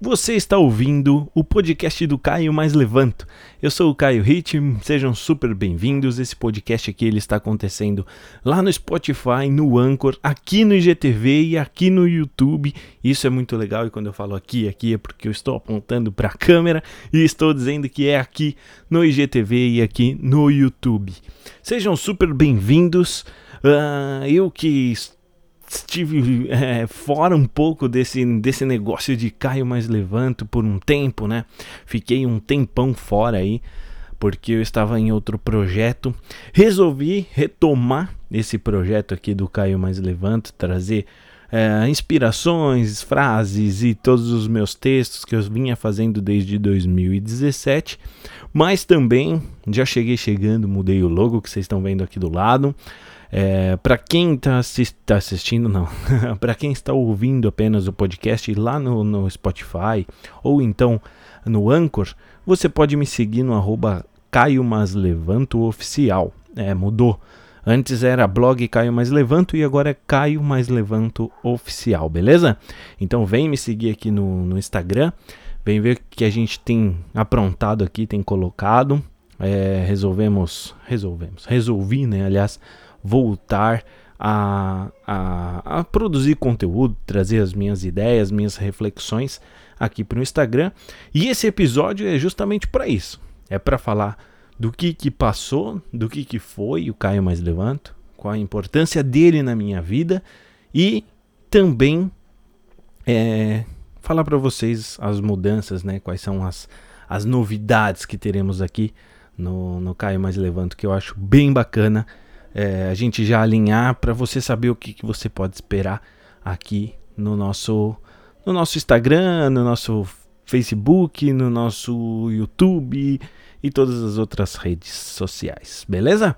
Você está ouvindo o podcast do Caio Mais Levanto. Eu sou o Caio Hit, sejam super bem-vindos. Esse podcast aqui ele está acontecendo lá no Spotify, no Anchor, aqui no IGTV e aqui no YouTube. Isso é muito legal e quando eu falo aqui, aqui é porque eu estou apontando para a câmera e estou dizendo que é aqui no IGTV e aqui no YouTube. Sejam super bem-vindos. Uh, eu que estive é, fora um pouco desse, desse negócio de Caio Mais Levanto por um tempo, né? Fiquei um tempão fora aí, porque eu estava em outro projeto. Resolvi retomar esse projeto aqui do Caio Mais Levanto, trazer é, inspirações, frases e todos os meus textos que eu vinha fazendo desde 2017. Mas também já cheguei chegando, mudei o logo que vocês estão vendo aqui do lado. É, para quem está assist tá assistindo, não, para quem está ouvindo apenas o podcast lá no, no, Spotify ou então no Anchor, você pode me seguir no arroba Caio Mas Levanto Oficial. É, mudou. Antes era blog Caio Mais Levanto e agora é Caio Mais Levanto Oficial, beleza? Então vem me seguir aqui no, no Instagram, vem ver o que a gente tem aprontado aqui, tem colocado. É, resolvemos, resolvemos, resolvi, né? Aliás, voltar a, a, a, produzir conteúdo, trazer as minhas ideias, minhas reflexões aqui para o Instagram. E esse episódio é justamente para isso. É para falar do que, que passou, do que, que foi o Caio Mais Levanto, qual a importância dele na minha vida e também é, falar para vocês as mudanças, né? Quais são as, as novidades que teremos aqui no, no Caio Mais Levanto, que eu acho bem bacana é, a gente já alinhar para você saber o que, que você pode esperar aqui no nosso, no nosso Instagram, no nosso Facebook, no nosso YouTube e todas as outras redes sociais, beleza?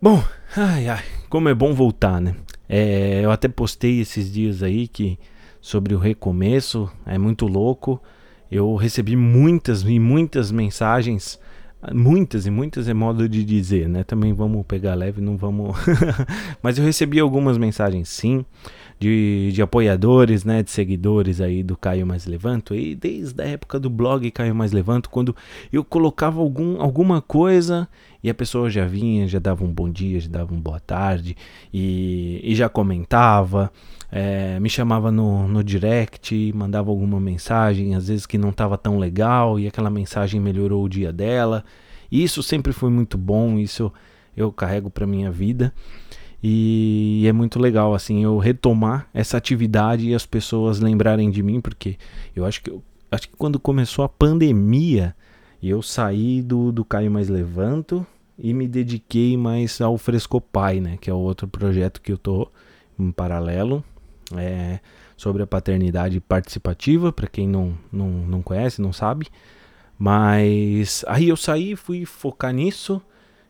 Bom, ai ai, como é bom voltar, né? É, eu até postei esses dias aí que sobre o recomeço, é muito louco. Eu recebi muitas e muitas mensagens Muitas e muitas é modo de dizer, né? Também vamos pegar leve, não vamos. Mas eu recebi algumas mensagens sim, de, de apoiadores, né? De seguidores aí do Caio Mais Levanto. E desde a época do blog Caio Mais Levanto, quando eu colocava algum, alguma coisa e a pessoa já vinha, já dava um bom dia, já dava uma boa tarde e, e já comentava. É, me chamava no, no direct, mandava alguma mensagem, às vezes que não estava tão legal, e aquela mensagem melhorou o dia dela. E isso sempre foi muito bom, isso eu carrego para minha vida. E é muito legal assim eu retomar essa atividade e as pessoas lembrarem de mim, porque eu acho que eu, acho que quando começou a pandemia, eu saí do, do Caio Mais Levanto e me dediquei mais ao Frescopai, né, que é o outro projeto que eu tô em paralelo, é, sobre a paternidade participativa, para quem não, não, não conhece, não sabe. Mas aí eu saí, fui focar nisso,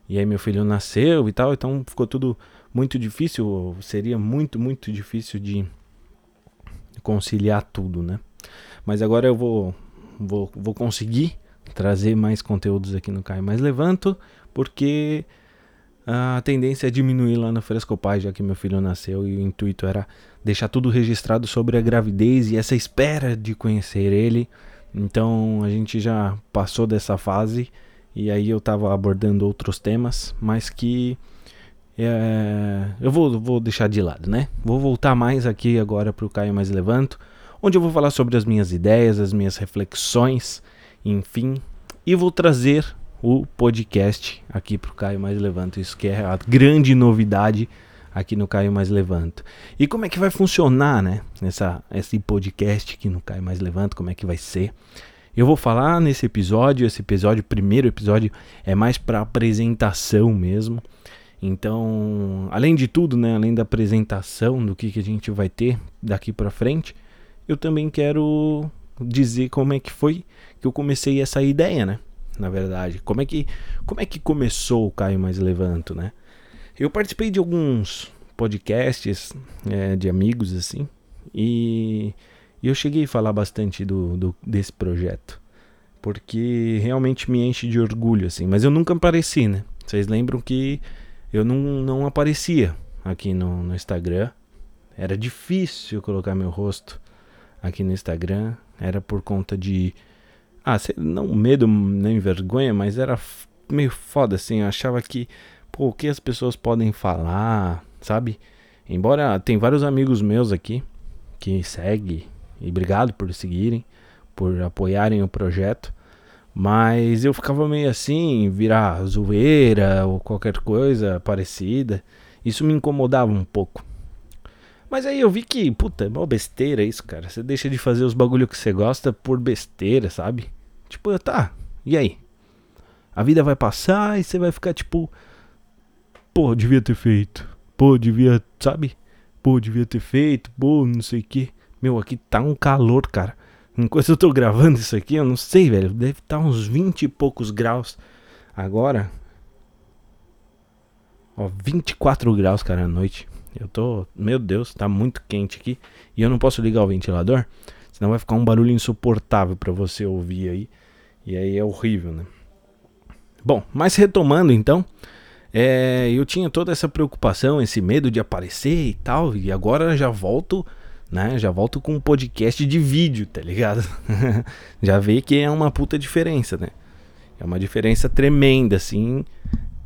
e aí meu filho nasceu e tal, então ficou tudo muito difícil, seria muito, muito difícil de conciliar tudo, né? Mas agora eu vou, vou, vou conseguir trazer mais conteúdos aqui no Caio Mais Levanto, porque a tendência é diminuir lá no Frescopai, já que meu filho nasceu e o intuito era deixar tudo registrado sobre a gravidez e essa espera de conhecer ele. Então a gente já passou dessa fase e aí eu estava abordando outros temas, mas que é, eu vou, vou deixar de lado, né? Vou voltar mais aqui agora para o Caio Mais Levanto, onde eu vou falar sobre as minhas ideias, as minhas reflexões, enfim, e vou trazer o podcast aqui para o Caio Mais Levanto. Isso que é a grande novidade aqui no Caio Mais Levanto. E como é que vai funcionar, né? Nessa, esse podcast aqui no Caio Mais Levanto, como é que vai ser? Eu vou falar nesse episódio, esse episódio, primeiro episódio, é mais para apresentação mesmo. Então, além de tudo, né, além da apresentação do que, que a gente vai ter daqui para frente, eu também quero dizer como é que foi que eu comecei essa ideia, né? Na verdade. Como é que, como é que começou o Caio Mais Levanto, né? Eu participei de alguns podcasts é, de amigos, assim, e, e, eu cheguei a falar bastante do, do, desse projeto, porque realmente me enche de orgulho, assim, mas eu nunca apareci, né? Vocês lembram que eu não, não aparecia aqui no, no Instagram, era difícil colocar meu rosto aqui no Instagram, era por conta de. Ah, não medo nem vergonha, mas era meio foda assim. Eu achava que, pô, o que as pessoas podem falar, sabe? Embora tem vários amigos meus aqui que seguem, e obrigado por seguirem, por apoiarem o projeto. Mas eu ficava meio assim, virar zoeira ou qualquer coisa parecida. Isso me incomodava um pouco. Mas aí eu vi que, puta, é mó besteira isso, cara. Você deixa de fazer os bagulho que você gosta por besteira, sabe? Tipo, tá, e aí? A vida vai passar e você vai ficar tipo, pô, devia ter feito. Pô, devia, sabe? Pô, devia ter feito, pô, não sei o que. Meu, aqui tá um calor, cara. Enquanto eu tô gravando isso aqui, eu não sei, velho. Deve estar tá uns 20 e poucos graus. Agora. Ó, 24 graus, cara, à noite. Eu tô. Meu Deus, tá muito quente aqui. E eu não posso ligar o ventilador. Senão vai ficar um barulho insuportável para você ouvir aí. E aí é horrível, né? Bom, mas retomando então. É, eu tinha toda essa preocupação, esse medo de aparecer e tal. E agora já volto. Né, já volto com um podcast de vídeo, tá ligado? já vê que é uma puta diferença, né? É uma diferença tremenda, assim,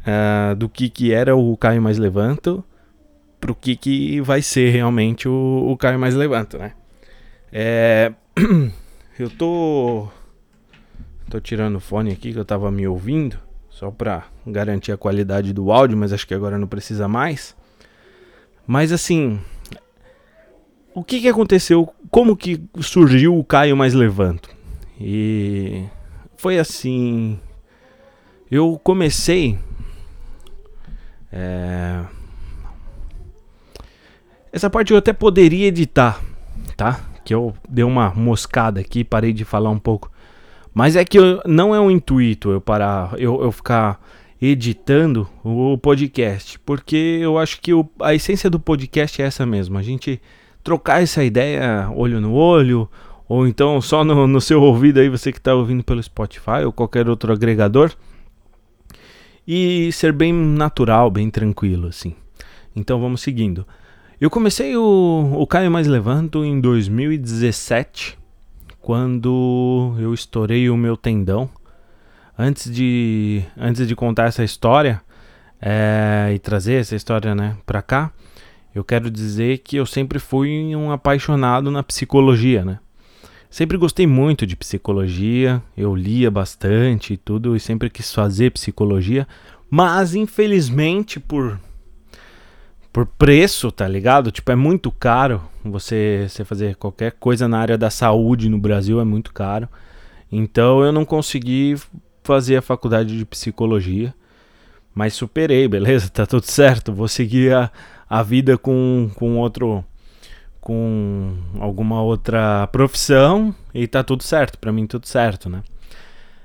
uh, do que, que era o Caio Mais Levanto pro que, que vai ser realmente o, o Caio Mais Levanta, né? É, eu tô. Tô tirando o fone aqui que eu tava me ouvindo, só pra garantir a qualidade do áudio, mas acho que agora não precisa mais. Mas assim. O que que aconteceu? Como que surgiu o Caio Mais Levanto? E. Foi assim. Eu comecei. É essa parte eu até poderia editar, tá? Que eu dei uma moscada aqui, parei de falar um pouco. Mas é que eu, não é um intuito eu parar, eu, eu ficar editando o podcast, porque eu acho que o, a essência do podcast é essa mesmo, a gente trocar essa ideia olho no olho, ou então só no, no seu ouvido aí, você que está ouvindo pelo Spotify ou qualquer outro agregador, e ser bem natural, bem tranquilo assim. Então vamos seguindo. Eu comecei o, o Caio Mais Levanto em 2017, quando eu estourei o meu tendão. Antes de, antes de contar essa história é, e trazer essa história né, pra cá, eu quero dizer que eu sempre fui um apaixonado na psicologia, né? Sempre gostei muito de psicologia, eu lia bastante e tudo, e sempre quis fazer psicologia, mas infelizmente por por preço, tá ligado? Tipo, é muito caro você, você fazer qualquer coisa na área da saúde no Brasil, é muito caro. Então eu não consegui fazer a faculdade de psicologia, mas superei, beleza? Tá tudo certo. Vou seguir a, a vida com, com outro com alguma outra profissão e tá tudo certo, para mim tudo certo, né?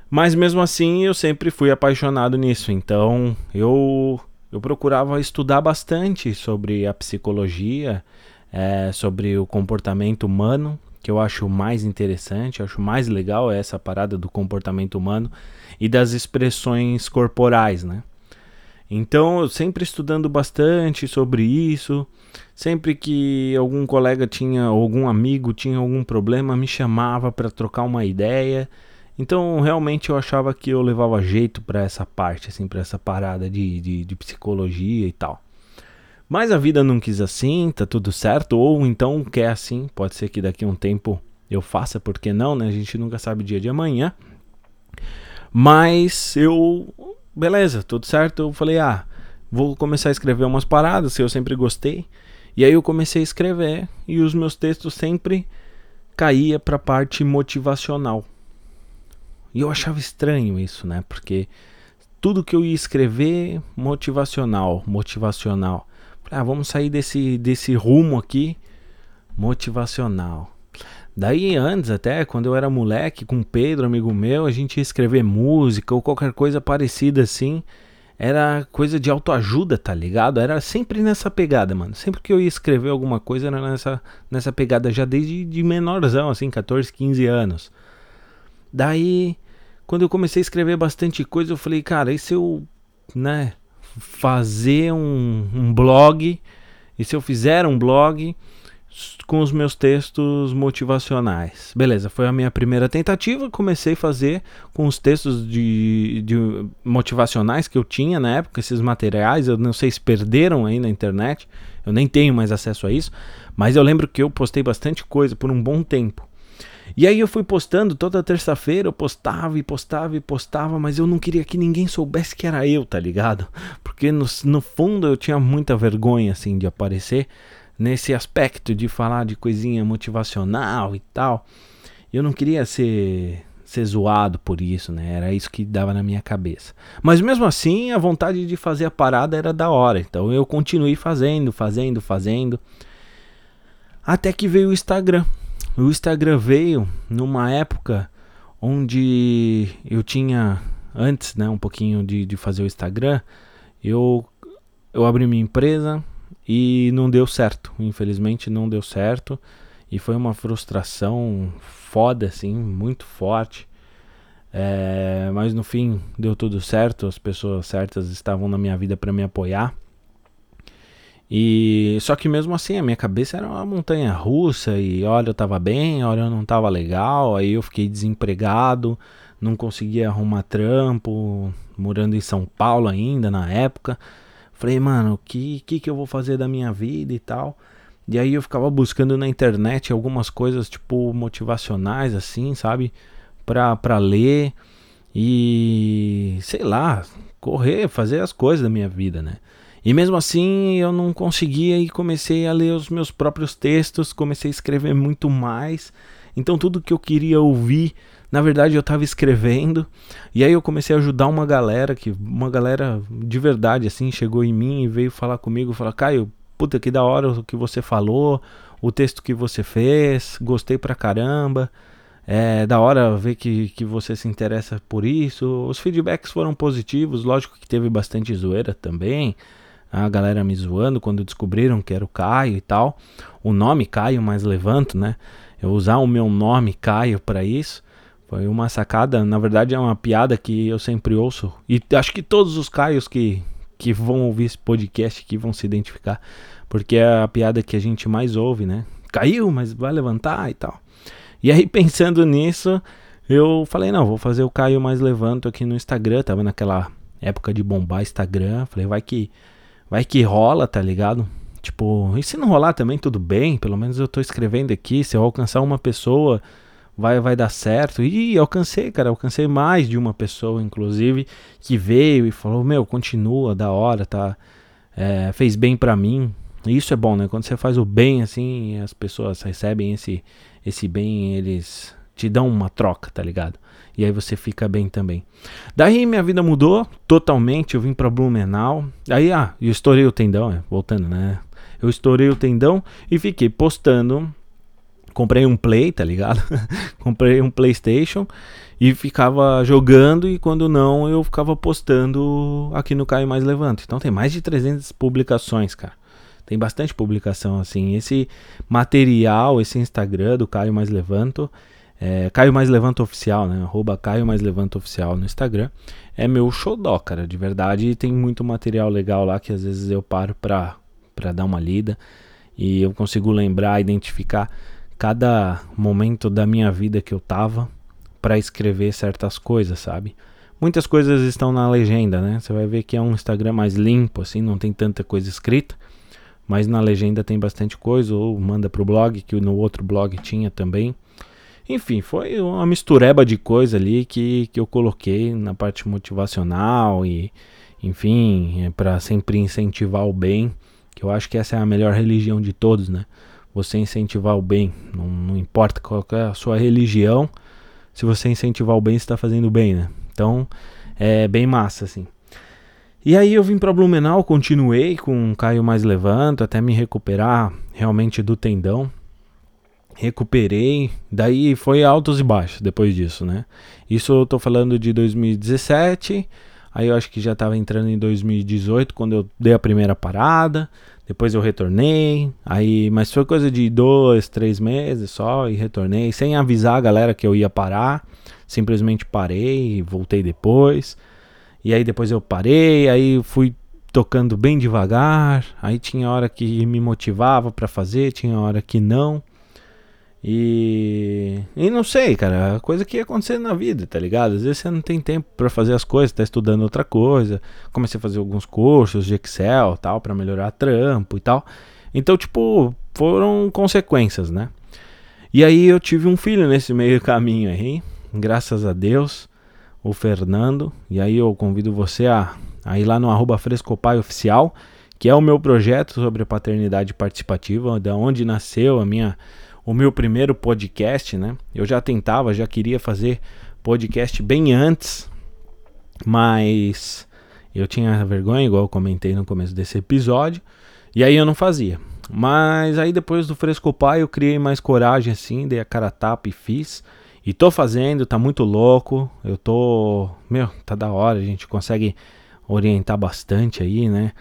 Mas mesmo assim eu sempre fui apaixonado nisso, então eu eu procurava estudar bastante sobre a psicologia, é, sobre o comportamento humano, que eu acho mais interessante, acho mais legal essa parada do comportamento humano e das expressões corporais, né? Então, eu sempre estudando bastante sobre isso, sempre que algum colega tinha, algum amigo tinha algum problema, me chamava para trocar uma ideia então, realmente eu achava que eu levava jeito para essa parte, assim, para essa parada de, de, de, psicologia e tal. Mas a vida não quis assim, tá tudo certo, ou então quer assim, pode ser que daqui a um tempo eu faça, porque não, né? A gente nunca sabe o dia de amanhã. Mas eu, beleza, tudo certo. Eu falei, ah, vou começar a escrever umas paradas que eu sempre gostei. E aí eu comecei a escrever e os meus textos sempre caía para a parte motivacional. E eu achava estranho isso, né? Porque tudo que eu ia escrever motivacional, motivacional. Ah, vamos sair desse desse rumo aqui motivacional. Daí antes até, quando eu era moleque, com Pedro, amigo meu, a gente ia escrever música ou qualquer coisa parecida assim. Era coisa de autoajuda, tá ligado? Era sempre nessa pegada, mano. Sempre que eu ia escrever alguma coisa era nessa, nessa pegada já desde de menorzão, assim, 14, 15 anos. Daí quando eu comecei a escrever bastante coisa, eu falei, cara, e se eu, né, fazer um, um blog, e se eu fizer um blog com os meus textos motivacionais. Beleza, foi a minha primeira tentativa. Comecei a fazer com os textos de, de motivacionais que eu tinha na época, esses materiais. Eu não sei se perderam aí na internet, eu nem tenho mais acesso a isso. Mas eu lembro que eu postei bastante coisa por um bom tempo. E aí eu fui postando toda terça-feira, eu postava e postava e postava, mas eu não queria que ninguém soubesse que era eu, tá ligado? Porque no, no fundo eu tinha muita vergonha, assim, de aparecer nesse aspecto de falar de coisinha motivacional e tal. Eu não queria ser ser zoado por isso, né? Era isso que dava na minha cabeça. Mas mesmo assim, a vontade de fazer a parada era da hora. Então eu continuei fazendo, fazendo, fazendo. Até que veio o Instagram. O Instagram veio numa época onde eu tinha antes, né, um pouquinho de, de fazer o Instagram, eu eu abri minha empresa, e não deu certo, infelizmente não deu certo. E foi uma frustração foda, assim, muito forte. É, mas no fim deu tudo certo, as pessoas certas estavam na minha vida para me apoiar. E só que mesmo assim a minha cabeça era uma montanha russa e olha eu tava bem, olha eu não tava legal, aí eu fiquei desempregado, não conseguia arrumar trampo, morando em São Paulo ainda na época. Falei, mano, o que, que, que eu vou fazer da minha vida e tal. E aí eu ficava buscando na internet algumas coisas, tipo, motivacionais, assim, sabe? Pra, pra ler e, sei lá, correr, fazer as coisas da minha vida, né? E mesmo assim eu não conseguia e comecei a ler os meus próprios textos, comecei a escrever muito mais. Então tudo que eu queria ouvir na verdade, eu estava escrevendo e aí eu comecei a ajudar uma galera que uma galera de verdade assim chegou em mim e veio falar comigo, falar: "Caio, puta que da hora o que você falou, o texto que você fez, gostei pra caramba". É da hora ver que, que você se interessa por isso. Os feedbacks foram positivos, lógico que teve bastante zoeira também. A galera me zoando quando descobriram que era o Caio e tal. O nome Caio, mais levanto, né? Eu usar o meu nome Caio para isso. Foi uma sacada, na verdade é uma piada que eu sempre ouço. E acho que todos os Caios que, que vão ouvir esse podcast aqui vão se identificar. Porque é a piada que a gente mais ouve, né? Caiu, mas vai levantar e tal. E aí pensando nisso, eu falei, não, vou fazer o Caio mais levanto aqui no Instagram. Tava naquela época de bombar Instagram. Falei, vai que vai que rola, tá ligado? Tipo, e se não rolar também, tudo bem. Pelo menos eu tô escrevendo aqui. Se eu alcançar uma pessoa vai, vai dar certo. E alcancei, cara, alcancei mais de uma pessoa, inclusive, que veio e falou: Meu, continua, da hora, tá? É, fez bem para mim. Isso é bom, né? Quando você faz o bem assim, as pessoas recebem esse, esse bem, eles te dão uma troca, tá ligado? E aí você fica bem também. Daí minha vida mudou totalmente. Eu vim pra Blumenau. Aí, ah, eu estourei o tendão, é, voltando, né? Eu estourei o tendão e fiquei postando comprei um Play, tá ligado? comprei um PlayStation e ficava jogando e quando não eu ficava postando aqui no Caio Mais Levanto. Então tem mais de 300 publicações, cara. Tem bastante publicação assim. Esse material, esse Instagram do Caio Mais Levanto, é, Caio Mais Levanto Oficial, né? Arroba Caio Mais Levanto Oficial no Instagram. É meu xodó, cara, de verdade. E tem muito material legal lá que às vezes eu paro pra, pra dar uma lida e eu consigo lembrar, identificar cada momento da minha vida que eu tava para escrever certas coisas, sabe? Muitas coisas estão na legenda, né? Você vai ver que é um Instagram mais limpo, assim, não tem tanta coisa escrita, mas na legenda tem bastante coisa, ou manda pro blog, que no outro blog tinha também. Enfim, foi uma mistureba de coisa ali que, que eu coloquei na parte motivacional e, enfim, é para sempre incentivar o bem, que eu acho que essa é a melhor religião de todos, né? você incentivar o bem. Não, não importa qual é a sua religião, se você incentivar o bem, você está fazendo bem, né? Então é bem massa, assim. E aí eu vim para Blumenau, continuei com o Caio Mais Levanto até me recuperar realmente do tendão. Recuperei, daí foi altos e baixos depois disso, né? Isso eu tô falando de 2017, aí eu acho que já estava entrando em 2018 quando eu dei a primeira parada. Depois eu retornei, aí, mas foi coisa de dois, três meses só e retornei, sem avisar a galera que eu ia parar. Simplesmente parei e voltei depois. E aí depois eu parei, aí fui tocando bem devagar. Aí tinha hora que me motivava para fazer, tinha hora que não. E, e não sei, cara, coisa que ia acontecer na vida, tá ligado? Às vezes você não tem tempo para fazer as coisas, tá estudando outra coisa. Comecei a fazer alguns cursos de Excel, tal, para melhorar trampo e tal. Então, tipo, foram consequências, né? E aí eu tive um filho nesse meio caminho aí, graças a Deus, o Fernando. E aí eu convido você a, a ir lá no arroba Frescopai Oficial, que é o meu projeto sobre paternidade participativa, da onde nasceu a minha o meu primeiro podcast, né? Eu já tentava, já queria fazer podcast bem antes, mas eu tinha vergonha, igual eu comentei no começo desse episódio, e aí eu não fazia. Mas aí depois do Fresco Pai eu criei mais coragem assim, dei a cara tapa e fiz. E tô fazendo, tá muito louco. Eu tô. Meu, tá da hora, a gente consegue orientar bastante aí, né?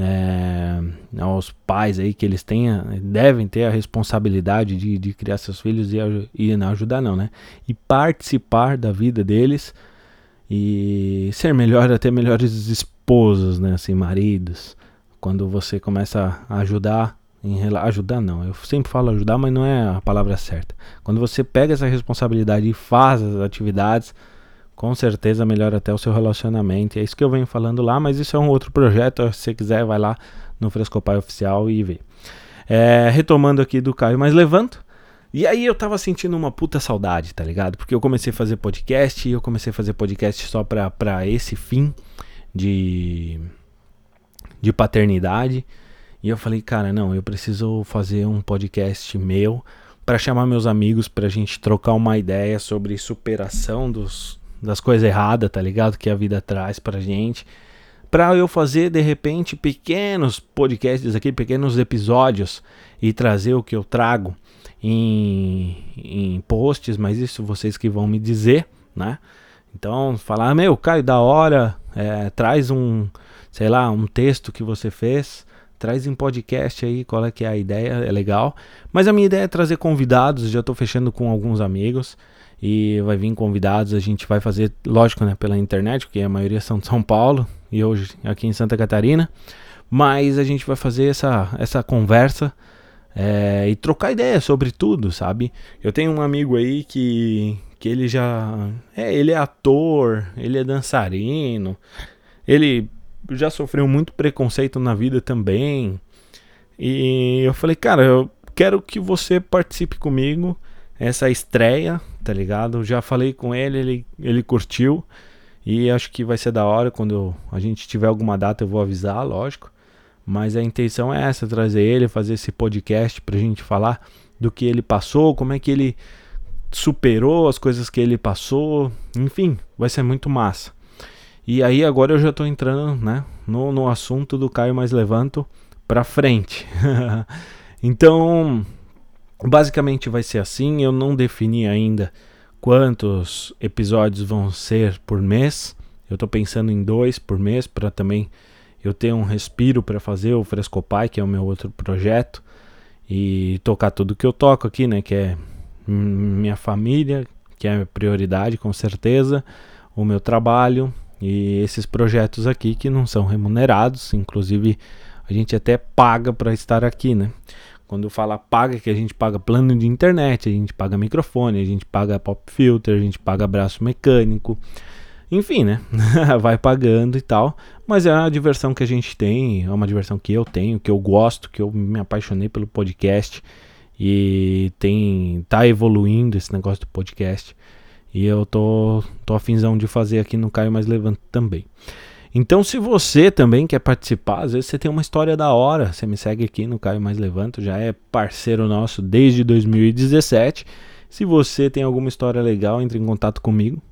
É, aos pais aí que eles tenham, devem ter a responsabilidade de, de criar seus filhos e, e não ajudar não, né? E participar da vida deles e ser melhor, até melhores esposos, né? Assim, maridos. Quando você começa a ajudar, em, ajudar não, eu sempre falo ajudar, mas não é a palavra certa. Quando você pega essa responsabilidade e faz as atividades, com certeza melhora até o seu relacionamento. É isso que eu venho falando lá, mas isso é um outro projeto. Se você quiser, vai lá no Frescopai Oficial e vê. É, retomando aqui do Caio, mas levanto. E aí eu tava sentindo uma puta saudade, tá ligado? Porque eu comecei a fazer podcast e eu comecei a fazer podcast só pra, pra esse fim de, de paternidade. E eu falei, cara, não, eu preciso fazer um podcast meu para chamar meus amigos pra gente trocar uma ideia sobre superação dos, das coisas erradas, tá ligado? Que a vida traz pra gente. Pra eu fazer de repente pequenos podcasts aqui, pequenos episódios e trazer o que eu trago em, em posts, mas isso vocês que vão me dizer, né? Então, falar, meu, Caio, da hora, é, traz um, sei lá, um texto que você fez, traz em podcast aí qual é que é a ideia, é legal. Mas a minha ideia é trazer convidados, já estou fechando com alguns amigos e vai vir convidados. A gente vai fazer, lógico, né, pela internet, porque a maioria são de São Paulo e hoje aqui em Santa Catarina. Mas a gente vai fazer essa, essa conversa é, e trocar ideias sobre tudo, sabe? Eu tenho um amigo aí que, que ele já. É, ele é ator, ele é dançarino, ele já sofreu muito preconceito na vida também. E eu falei, cara, eu quero que você participe comigo essa estreia, tá ligado? Já falei com ele, ele, ele curtiu. E acho que vai ser da hora. Quando a gente tiver alguma data, eu vou avisar, lógico. Mas a intenção é essa: trazer ele, fazer esse podcast pra gente falar do que ele passou, como é que ele superou as coisas que ele passou. Enfim, vai ser muito massa. E aí agora eu já tô entrando, né, no, no assunto do Caio Mais Levanto pra frente. então, Basicamente vai ser assim, eu não defini ainda quantos episódios vão ser por mês. Eu estou pensando em dois por mês para também eu ter um respiro para fazer o Frescopai, que é o meu outro projeto, e tocar tudo que eu toco aqui, né, que é minha família, que é prioridade com certeza, o meu trabalho e esses projetos aqui que não são remunerados, inclusive a gente até paga para estar aqui, né? Quando fala paga, que a gente paga plano de internet, a gente paga microfone, a gente paga pop filter, a gente paga braço mecânico. Enfim, né? Vai pagando e tal. Mas é uma diversão que a gente tem, é uma diversão que eu tenho, que eu gosto, que eu me apaixonei pelo podcast. E tem tá evoluindo esse negócio do podcast. E eu tô, tô afinzão de fazer aqui no Caio Mais Levante também. Então, se você também quer participar, às vezes você tem uma história da hora, você me segue aqui no Caio Mais Levanto, já é parceiro nosso desde 2017. Se você tem alguma história legal, entre em contato comigo.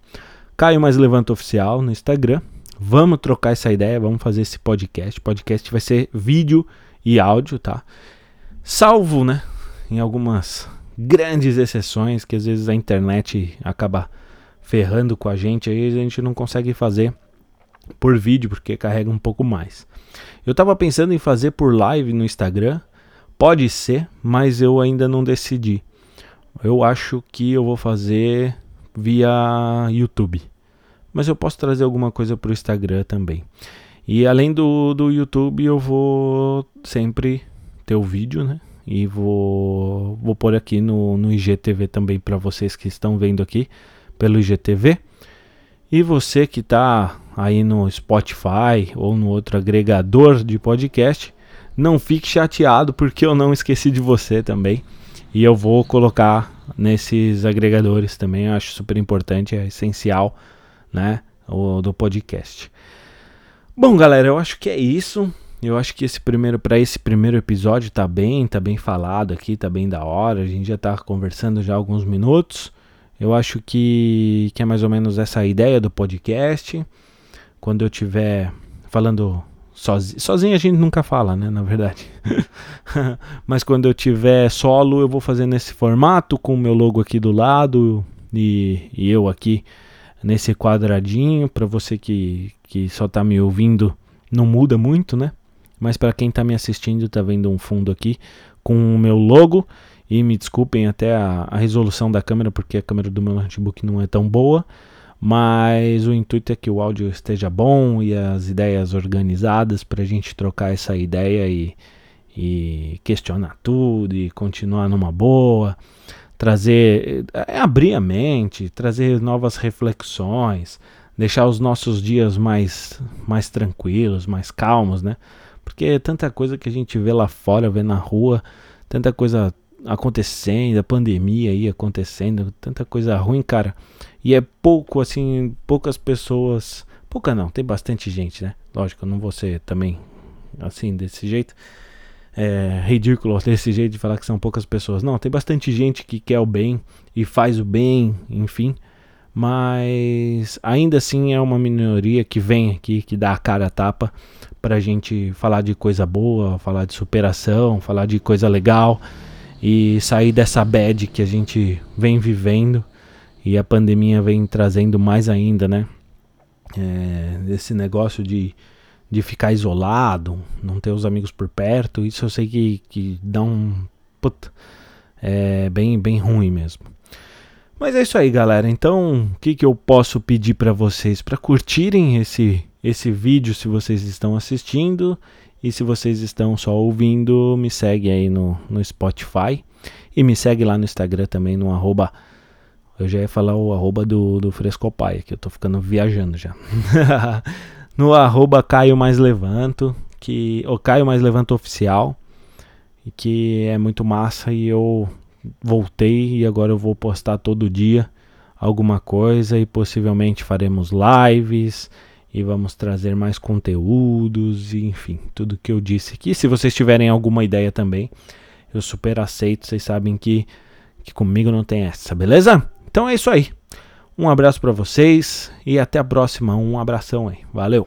Caio Mais Levanto Oficial no Instagram. Vamos trocar essa ideia, vamos fazer esse podcast. Podcast vai ser vídeo e áudio, tá? Salvo, né? Em algumas grandes exceções que às vezes a internet acaba ferrando com a gente, aí a gente não consegue fazer por vídeo, porque carrega um pouco mais. Eu estava pensando em fazer por live no Instagram, pode ser, mas eu ainda não decidi. Eu acho que eu vou fazer via YouTube, mas eu posso trazer alguma coisa para o Instagram também. E além do, do YouTube, eu vou sempre ter o vídeo, né? E vou, vou pôr aqui no, no IGTV também para vocês que estão vendo aqui pelo IGTV. E você que está aí no Spotify ou no outro agregador de podcast, não fique chateado porque eu não esqueci de você também. E eu vou colocar nesses agregadores também, eu acho super importante, é essencial, né, o, do podcast. Bom, galera, eu acho que é isso. Eu acho que esse primeiro para esse primeiro episódio tá bem, tá bem falado aqui, tá bem da hora. A gente já tá conversando já há alguns minutos. Eu acho que, que é mais ou menos essa a ideia do podcast. Quando eu tiver falando sozinho, sozinho a gente nunca fala, né, na verdade. Mas quando eu tiver solo, eu vou fazer nesse formato com o meu logo aqui do lado e, e eu aqui nesse quadradinho para você que que só tá me ouvindo, não muda muito, né? Mas para quem tá me assistindo, tá vendo um fundo aqui com o meu logo e me desculpem até a, a, resolução da câmera, porque a câmera do meu notebook não é tão boa. Mas o intuito é que o áudio esteja bom e as ideias organizadas para a gente trocar essa ideia e, e questionar tudo e continuar numa boa. Trazer, é, abrir a mente, trazer novas reflexões, deixar os nossos dias mais, mais tranquilos, mais calmos, né? Porque é tanta coisa que a gente vê lá fora, vê na rua, tanta coisa acontecendo, a pandemia aí acontecendo, tanta coisa ruim, cara. E é pouco, assim, poucas pessoas. Pouca não, tem bastante gente, né? Lógico, eu não vou ser também assim, desse jeito. É ridículo desse jeito de falar que são poucas pessoas. Não, tem bastante gente que quer o bem e faz o bem, enfim. Mas ainda assim é uma minoria que vem aqui, que dá a cara a tapa pra gente falar de coisa boa, falar de superação, falar de coisa legal e sair dessa bad que a gente vem vivendo e a pandemia vem trazendo mais ainda, né? É, esse negócio de, de ficar isolado, não ter os amigos por perto, isso eu sei que, que dá um. Puta, é bem, bem ruim mesmo. Mas é isso aí, galera. Então, o que, que eu posso pedir para vocês? Para curtirem esse, esse vídeo se vocês estão assistindo e se vocês estão só ouvindo, me segue aí no, no Spotify. E me segue lá no Instagram também, no arroba. Eu já ia falar o arroba do, do Frescopai, que eu tô ficando viajando já. no arroba Caio Mais Levanto, que o Caio Mais Levanto Oficial, e que é muito massa e eu voltei e agora eu vou postar todo dia alguma coisa e possivelmente faremos lives e vamos trazer mais conteúdos, e, enfim, tudo que eu disse aqui. Se vocês tiverem alguma ideia também, eu super aceito. Vocês sabem que, que comigo não tem essa, beleza? Então é isso aí. Um abraço para vocês e até a próxima. Um abração aí. Valeu.